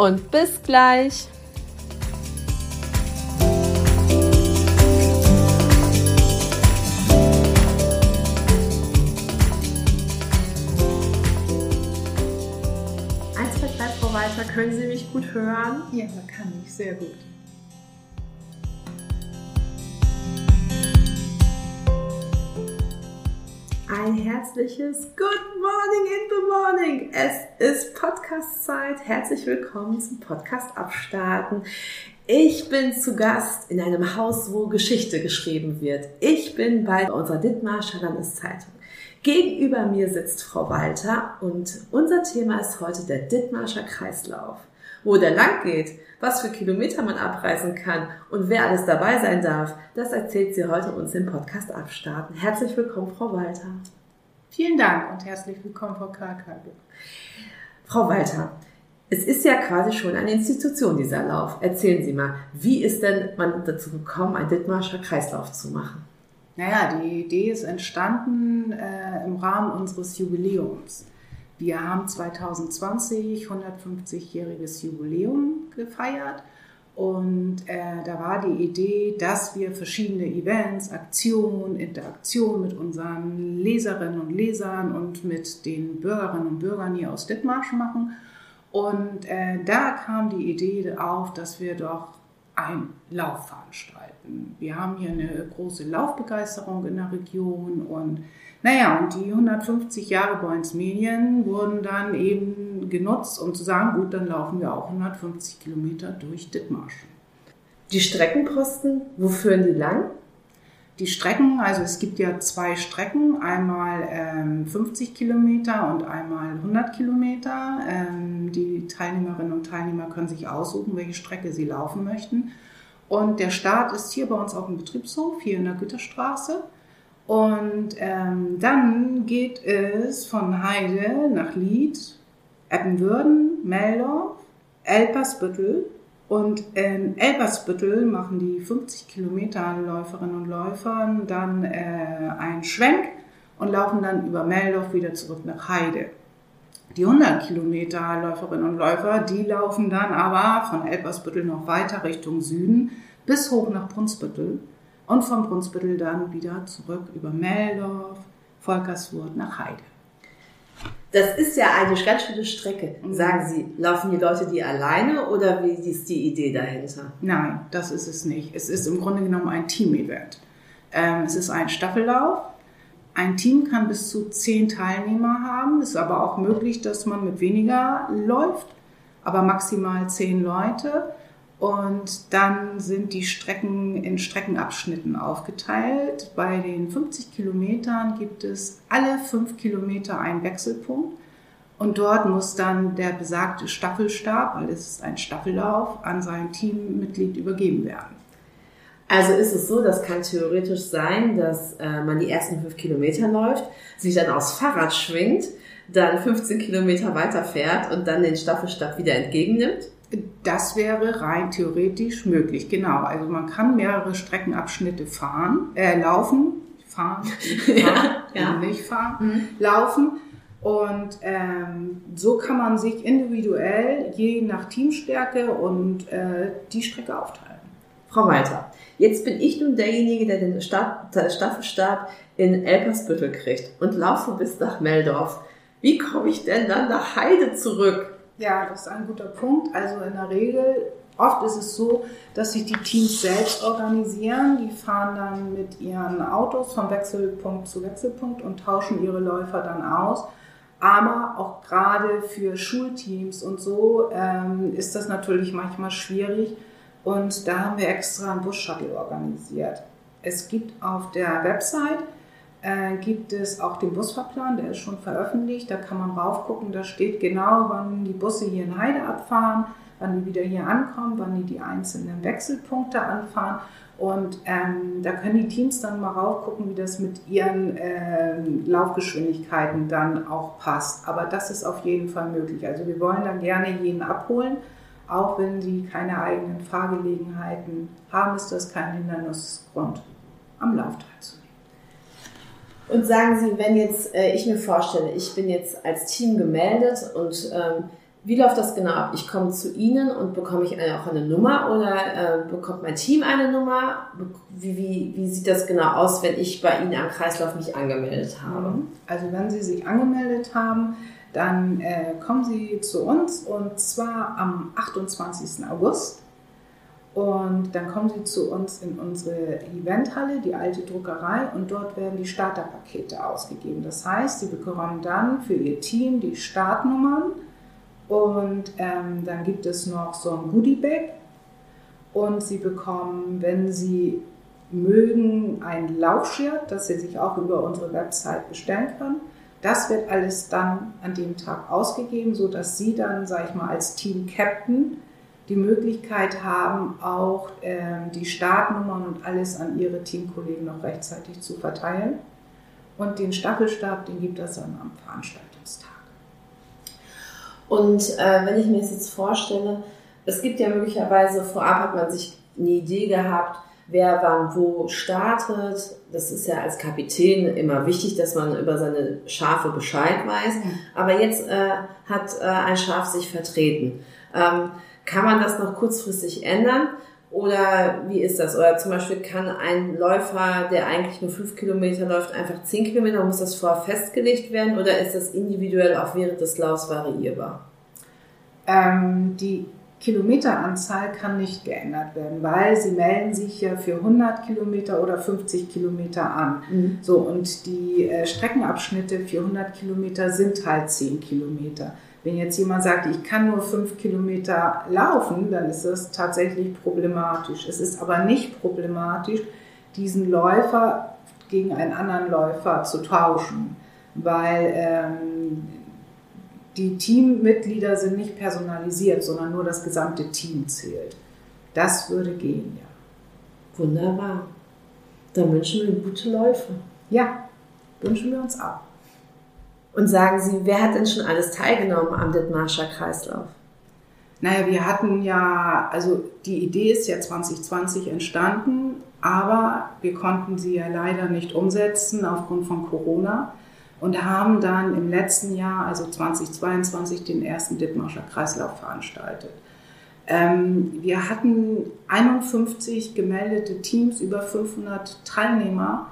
und bis gleich. Eins, zwei, drei, Frau Walter, können Sie mich gut hören? Ja, kann ich, sehr gut. Ein herzliches Good Morning in the Morning. Es ist Podcast-Zeit. Herzlich willkommen zum Podcast Abstarten. Ich bin zu Gast in einem Haus, wo Geschichte geschrieben wird. Ich bin bei unserer Dithmarscher Landeszeitung. Gegenüber mir sitzt Frau Walter und unser Thema ist heute der Dithmarscher Kreislauf. Wo der lang geht, was für Kilometer man abreisen kann und wer alles dabei sein darf, das erzählt sie heute uns im Podcast Abstarten. Herzlich willkommen, Frau Walter. Vielen Dank und herzlich willkommen, Frau Karkage. Frau Walter, es ist ja quasi schon eine Institution, dieser Lauf. Erzählen Sie mal, wie ist denn man dazu gekommen, einen Dithmarscher Kreislauf zu machen? Naja, die Idee ist entstanden äh, im Rahmen unseres Jubiläums. Wir haben 2020 150-jähriges Jubiläum gefeiert und äh, da war die Idee, dass wir verschiedene Events, Aktionen, Interaktionen mit unseren Leserinnen und Lesern und mit den Bürgerinnen und Bürgern hier aus Dithmarschen machen. Und äh, da kam die Idee auf, dass wir doch einen Lauf veranstalten. Wir haben hier eine große Laufbegeisterung in der Region und naja, und die 150 Jahre Boyens Medien wurden dann eben genutzt, um zu sagen, gut, dann laufen wir auch 150 Kilometer durch Dithmarschen. Die Streckenposten, wo führen die lang? Die Strecken, also es gibt ja zwei Strecken, einmal ähm, 50 Kilometer und einmal 100 Kilometer. Ähm, die Teilnehmerinnen und Teilnehmer können sich aussuchen, welche Strecke sie laufen möchten. Und der Start ist hier bei uns auf dem Betriebshof, hier in der Güterstraße. Und ähm, dann geht es von Heide nach Lied, Eppenwürden, Meldorf, Elpersbüttel. Und in Elpersbüttel machen die 50 Kilometer Läuferinnen und Läufer dann äh, einen Schwenk und laufen dann über Meldorf wieder zurück nach Heide. Die 100 Kilometer Läuferinnen und Läufer, die laufen dann aber von Elpersbüttel noch weiter Richtung Süden bis hoch nach Brunsbüttel und vom Brunsbüttel dann wieder zurück über Meldorf, Volkerswurth nach Heide. Das ist ja eine ganz schöne Strecke. Mhm. Sagen Sie, laufen die Leute die alleine oder wie ist die Idee dahinter? Nein, das ist es nicht. Es ist im Grunde genommen ein Team-Event. Ähm, es ist ein Staffellauf. Ein Team kann bis zu zehn Teilnehmer haben. Es ist aber auch möglich, dass man mit weniger läuft, aber maximal zehn Leute. Und dann sind die Strecken in Streckenabschnitten aufgeteilt. Bei den 50 Kilometern gibt es alle fünf Kilometer einen Wechselpunkt. Und dort muss dann der besagte Staffelstab, weil es ist ein Staffellauf, an sein Teammitglied übergeben werden. Also ist es so, das kann theoretisch sein, dass äh, man die ersten fünf Kilometer läuft, sich dann aufs Fahrrad schwingt, dann 15 Kilometer weiterfährt und dann den Staffelstab wieder entgegennimmt. Das wäre rein theoretisch möglich, genau. Also man kann mehrere Streckenabschnitte fahren, äh, laufen, fahren, fahren ja, ja. nicht fahren, mhm. laufen. Und ähm, so kann man sich individuell je nach Teamstärke und äh, die Strecke aufteilen. Frau Walter, jetzt bin ich nun derjenige, der den Staffelstab in Elpersbüttel kriegt und laufe bis nach Meldorf. Wie komme ich denn dann nach Heide zurück? Ja, das ist ein guter Punkt. Also in der Regel, oft ist es so, dass sich die Teams selbst organisieren. Die fahren dann mit ihren Autos vom Wechselpunkt zu Wechselpunkt und tauschen ihre Läufer dann aus. Aber auch gerade für Schulteams und so ähm, ist das natürlich manchmal schwierig. Und da haben wir extra einen Bus-Shuttle organisiert. Es gibt auf der Website äh, gibt es auch den Busfahrplan, der ist schon veröffentlicht. Da kann man raufgucken, da steht genau, wann die Busse hier in Heide abfahren, wann die wieder hier ankommen, wann die die einzelnen Wechselpunkte anfahren. Und ähm, da können die Teams dann mal raufgucken, wie das mit ihren ähm, Laufgeschwindigkeiten dann auch passt. Aber das ist auf jeden Fall möglich. Also wir wollen dann gerne jeden abholen. Auch wenn sie keine eigenen Fahrgelegenheiten haben, ist das kein Hindernisgrund, am Lauf teilzunehmen. Und sagen Sie, wenn jetzt äh, ich mir vorstelle, ich bin jetzt als Team gemeldet und ähm, wie läuft das genau ab? Ich komme zu Ihnen und bekomme ich auch eine Nummer oder äh, bekommt mein Team eine Nummer? Wie, wie, wie sieht das genau aus, wenn ich bei Ihnen am Kreislauf mich angemeldet habe? Mhm. Also wenn Sie sich angemeldet haben, dann äh, kommen Sie zu uns und zwar am 28. August. Und dann kommen Sie zu uns in unsere Eventhalle, die alte Druckerei, und dort werden die Starterpakete ausgegeben. Das heißt, Sie bekommen dann für Ihr Team die Startnummern und ähm, dann gibt es noch so ein Goodie-Bag und Sie bekommen, wenn Sie mögen, ein Laufshirt, das Sie sich auch über unsere Website bestellen können. Das wird alles dann an dem Tag ausgegeben, so dass Sie dann, sage ich mal, als Team Captain die Möglichkeit haben, auch ähm, die Startnummern und alles an Ihre Teamkollegen noch rechtzeitig zu verteilen. Und den Staffelstab, den gibt es dann am Veranstaltungstag. Und äh, wenn ich mir das jetzt vorstelle, es gibt ja möglicherweise, vorab hat man sich eine Idee gehabt, wer wann wo startet. Das ist ja als Kapitän immer wichtig, dass man über seine Schafe Bescheid weiß. Aber jetzt äh, hat äh, ein Schaf sich vertreten. Ähm, kann man das noch kurzfristig ändern? Oder wie ist das? Oder zum Beispiel kann ein Läufer, der eigentlich nur fünf Kilometer läuft, einfach zehn Kilometer, muss das vorher festgelegt werden oder ist das individuell auch während des Laufs variierbar? Ähm, die Kilometeranzahl kann nicht geändert werden, weil sie melden sich ja für 100 Kilometer oder 50 Kilometer an. Mhm. So, und die äh, Streckenabschnitte für 100 Kilometer sind halt 10 Kilometer. Wenn jetzt jemand sagt, ich kann nur 5 Kilometer laufen, dann ist das tatsächlich problematisch. Es ist aber nicht problematisch, diesen Läufer gegen einen anderen Läufer zu tauschen, weil ähm, die Teammitglieder sind nicht personalisiert, sondern nur das gesamte Team zählt. Das würde gehen, ja. Wunderbar. Dann wünschen wir gute Läufe. Ja, wünschen wir uns auch. Und sagen Sie, wer hat denn schon alles teilgenommen am Dithmarscher Kreislauf? Naja, wir hatten ja, also die Idee ist ja 2020 entstanden, aber wir konnten sie ja leider nicht umsetzen aufgrund von Corona und haben dann im letzten Jahr, also 2022, den ersten Dithmarscher Kreislauf veranstaltet. Ähm, wir hatten 51 gemeldete Teams, über 500 Teilnehmer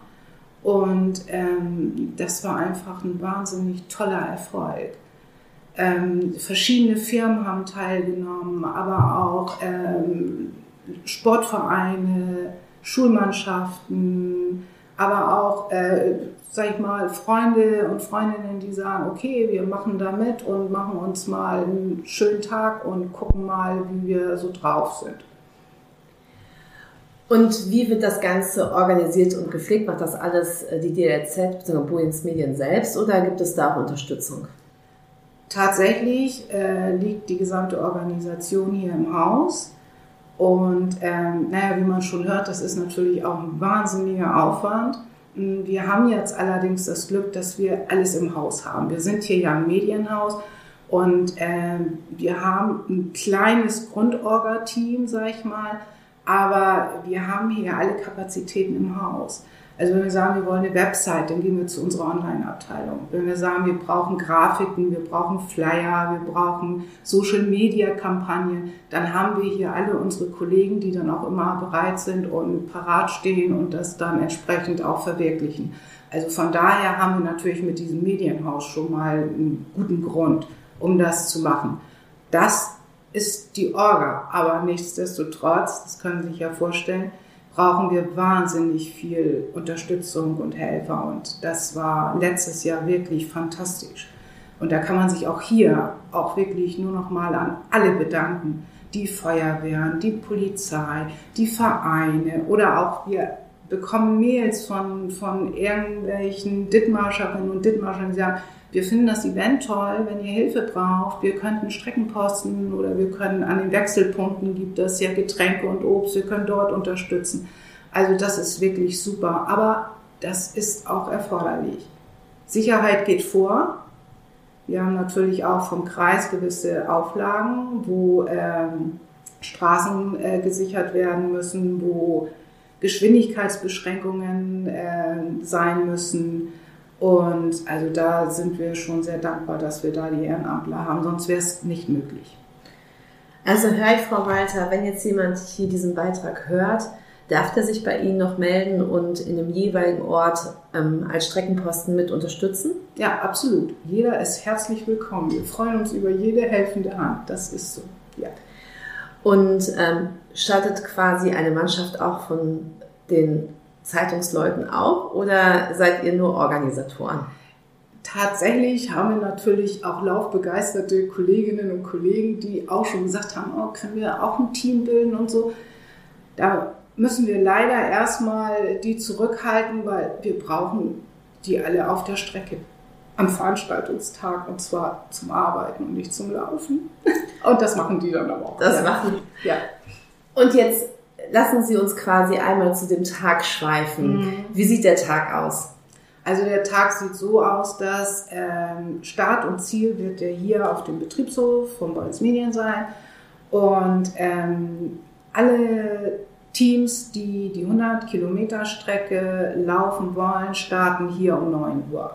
und ähm, das war einfach ein wahnsinnig toller Erfolg. Ähm, verschiedene Firmen haben teilgenommen, aber auch ähm, Sportvereine, Schulmannschaften, aber auch, äh, sag ich mal, Freunde und Freundinnen, die sagen, okay, wir machen da mit und machen uns mal einen schönen Tag und gucken mal, wie wir so drauf sind. Und wie wird das Ganze organisiert und gepflegt? Macht das alles äh, die DLZ bzw. Boeings Medien selbst oder gibt es da auch Unterstützung? Tatsächlich äh, liegt die gesamte Organisation hier im Haus. Und ähm, naja, wie man schon hört, das ist natürlich auch ein wahnsinniger Aufwand. Hm, wir haben jetzt allerdings das Glück, dass wir alles im Haus haben. Wir sind hier ja ein Medienhaus und äh, wir haben ein kleines Grundorga-Team, sag ich mal, aber wir haben hier alle Kapazitäten im Haus. Also wenn wir sagen, wir wollen eine Website, dann gehen wir zu unserer Online-Abteilung. Wenn wir sagen, wir brauchen Grafiken, wir brauchen Flyer, wir brauchen Social-Media-Kampagnen, dann haben wir hier alle unsere Kollegen, die dann auch immer bereit sind und parat stehen und das dann entsprechend auch verwirklichen. Also von daher haben wir natürlich mit diesem Medienhaus schon mal einen guten Grund, um das zu machen. Das ist die Orga, aber nichtsdestotrotz, das können Sie sich ja vorstellen, brauchen wir wahnsinnig viel Unterstützung und Helfer. Und das war letztes Jahr wirklich fantastisch. Und da kann man sich auch hier auch wirklich nur noch mal an alle bedanken. Die Feuerwehren, die Polizei, die Vereine oder auch wir bekommen Mails von, von irgendwelchen Dittmarscherinnen und Dittmarschern, die sagen, wir finden das Event toll, wenn ihr Hilfe braucht, wir könnten Strecken posten oder wir können an den Wechselpunkten gibt es ja Getränke und Obst, wir können dort unterstützen. Also das ist wirklich super, aber das ist auch erforderlich. Sicherheit geht vor. Wir haben natürlich auch vom Kreis gewisse Auflagen, wo ähm, Straßen äh, gesichert werden müssen, wo Geschwindigkeitsbeschränkungen äh, sein müssen. Und also da sind wir schon sehr dankbar, dass wir da die Ehrenamtler haben, sonst wäre es nicht möglich. Also höre ich, Frau Walter, wenn jetzt jemand hier diesen Beitrag hört, darf der sich bei Ihnen noch melden und in dem jeweiligen Ort ähm, als Streckenposten mit unterstützen? Ja, absolut. Jeder ist herzlich willkommen. Wir freuen uns über jede helfende Hand. Das ist so, ja. Und ähm, startet quasi eine Mannschaft auch von den Zeitungsleuten auch oder seid ihr nur Organisatoren? Tatsächlich haben wir natürlich auch laufbegeisterte Kolleginnen und Kollegen, die auch schon gesagt haben, oh, können wir auch ein Team bilden und so. Da müssen wir leider erstmal die zurückhalten, weil wir brauchen die alle auf der Strecke am Veranstaltungstag und zwar zum Arbeiten und nicht zum Laufen. Und das machen die dann aber auch. Das ja. machen. Ja. Und jetzt lassen Sie uns quasi einmal zu dem Tag schweifen. Mhm. Wie sieht der Tag aus? Also der Tag sieht so aus, dass ähm, Start und Ziel wird der hier auf dem Betriebshof von Bolz Medien sein. Und ähm, alle Teams, die die 100 Kilometer Strecke laufen wollen, starten hier um 9 Uhr.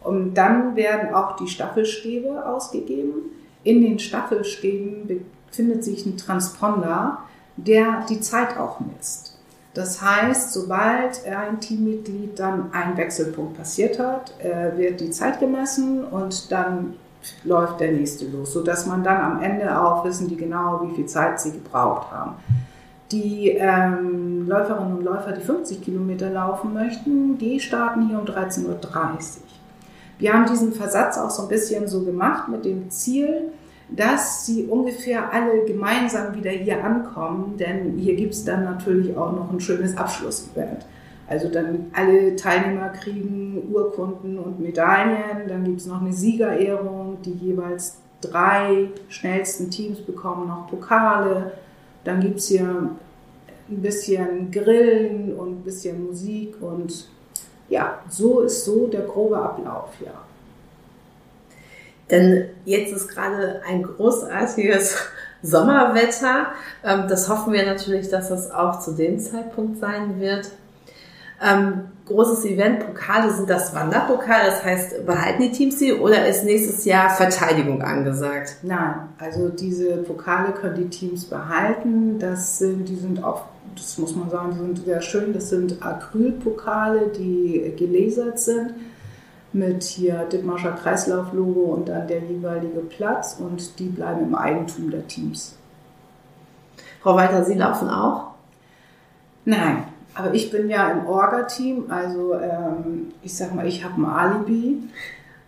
Und dann werden auch die Staffelstäbe ausgegeben. In den Staffelstäben befindet sich ein Transponder, der die Zeit auch misst. Das heißt, sobald ein Teammitglied dann einen Wechselpunkt passiert hat, äh, wird die Zeit gemessen und dann läuft der nächste los, sodass man dann am Ende auch wissen die genau, wie viel Zeit sie gebraucht haben. Die ähm, Läuferinnen und Läufer, die 50 Kilometer laufen möchten, die starten hier um 13.30 Uhr. Wir haben diesen Versatz auch so ein bisschen so gemacht mit dem Ziel, dass sie ungefähr alle gemeinsam wieder hier ankommen, denn hier gibt es dann natürlich auch noch ein schönes Abschlussevent. Also dann alle Teilnehmer kriegen Urkunden und Medaillen, dann gibt es noch eine Siegerehrung, die jeweils drei schnellsten Teams bekommen noch Pokale, dann gibt es hier ein bisschen Grillen und ein bisschen Musik und ja, so ist so der grobe Ablauf, ja. Denn jetzt ist gerade ein großartiges Sommerwetter. Ähm, das hoffen wir natürlich, dass das auch zu dem Zeitpunkt sein wird. Großes Event, Pokale sind das Wanderpokal, das heißt, behalten die Teams sie oder ist nächstes Jahr Verteidigung angesagt? Nein, also diese Pokale können die Teams behalten. Das sind, die sind auch, das muss man sagen, die sind sehr schön. Das sind Acrylpokale, die gelasert sind mit hier Dithmarscher Kreislauflogo und dann der jeweilige Platz und die bleiben im Eigentum der Teams. Frau Walter, Sie laufen auch? Nein, aber ich bin ja im Orga-Team, also ähm, ich sag mal, ich habe ein Alibi.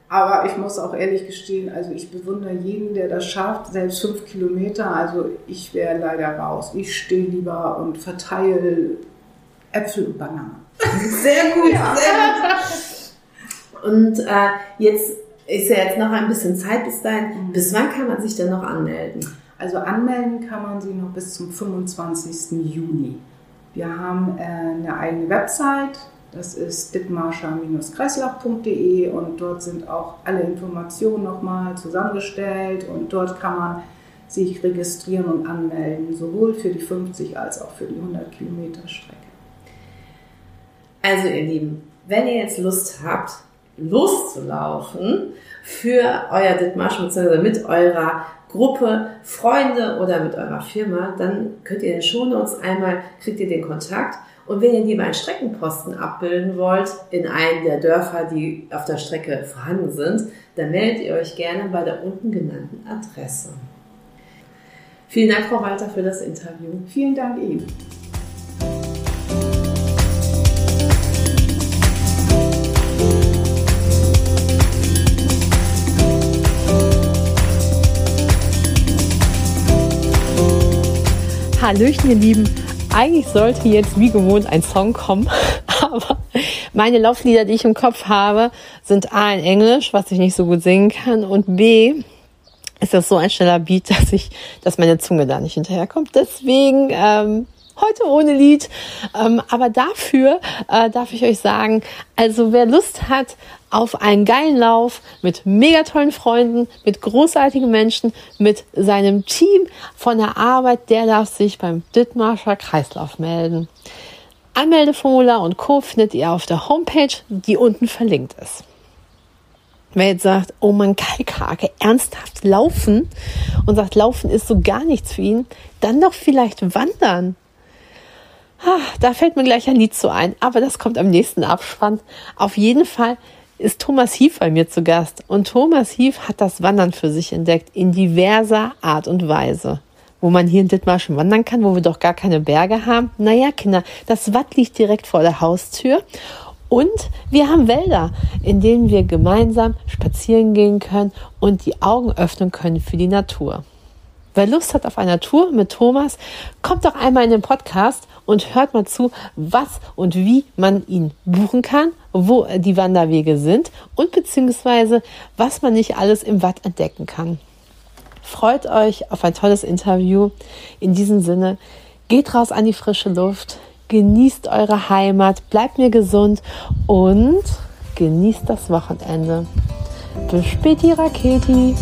Aber ich muss auch ehrlich gestehen, also ich bewundere jeden, der das schafft, selbst fünf Kilometer. Also ich wäre leider raus. Ich stehe lieber und verteile Äpfel und Bananen. Sehr gut, ja. sehr gut. Und äh, jetzt ist ja jetzt noch ein bisschen Zeit bis dahin. Mhm. Bis wann kann man sich denn noch anmelden? Also anmelden kann man sich noch bis zum 25. Juni. Wir haben äh, eine eigene Website, das ist dittmarscher-kreislauf.de und dort sind auch alle Informationen nochmal zusammengestellt und dort kann man sich registrieren und anmelden, sowohl für die 50 als auch für die 100 Kilometer Strecke. Also ihr Lieben, wenn ihr jetzt Lust habt, loszulaufen für euer Dithmarsch bzw. mit eurer Gruppe, Freunde oder mit eurer Firma, dann könnt ihr in den Shownotes einmal, kriegt ihr den Kontakt. Und wenn ihr lieber einen Streckenposten abbilden wollt in einem der Dörfer, die auf der Strecke vorhanden sind, dann meldet ihr euch gerne bei der unten genannten Adresse. Vielen Dank, Frau Walter, für das Interview. Vielen Dank Ihnen. Hallöchen, ihr Lieben. eigentlich sollte jetzt wie gewohnt ein Song kommen, aber meine Lauflieder, die ich im Kopf habe, sind A in Englisch, was ich nicht so gut singen kann, und B ist das so ein schneller Beat, dass ich, dass meine Zunge da nicht hinterherkommt. Deswegen ähm, heute ohne Lied. Ähm, aber dafür äh, darf ich euch sagen, also wer Lust hat auf einen geilen Lauf mit mega tollen Freunden, mit großartigen Menschen, mit seinem Team von der Arbeit, der darf sich beim Dittmarscher Kreislauf melden. Anmeldeformular und Co. findet ihr auf der Homepage, die unten verlinkt ist. Wer jetzt sagt, oh man, Kalkhake, ernsthaft laufen und sagt, laufen ist so gar nichts für ihn, dann doch vielleicht wandern. Ah, da fällt mir gleich ein Lied zu ein, aber das kommt am nächsten Abspann. Auf jeden Fall ist Thomas Hief bei mir zu Gast und Thomas Hief hat das Wandern für sich entdeckt in diverser Art und Weise. Wo man hier in Dithmarschen wandern kann, wo wir doch gar keine Berge haben. Naja, Kinder, das Watt liegt direkt vor der Haustür und wir haben Wälder, in denen wir gemeinsam spazieren gehen können und die Augen öffnen können für die Natur. Wer Lust hat auf eine Tour mit Thomas, kommt doch einmal in den Podcast und hört mal zu, was und wie man ihn buchen kann, wo die Wanderwege sind und beziehungsweise was man nicht alles im Watt entdecken kann. Freut euch auf ein tolles Interview. In diesem Sinne, geht raus an die frische Luft, genießt eure Heimat, bleibt mir gesund und genießt das Wochenende. Bis späti, Raketi.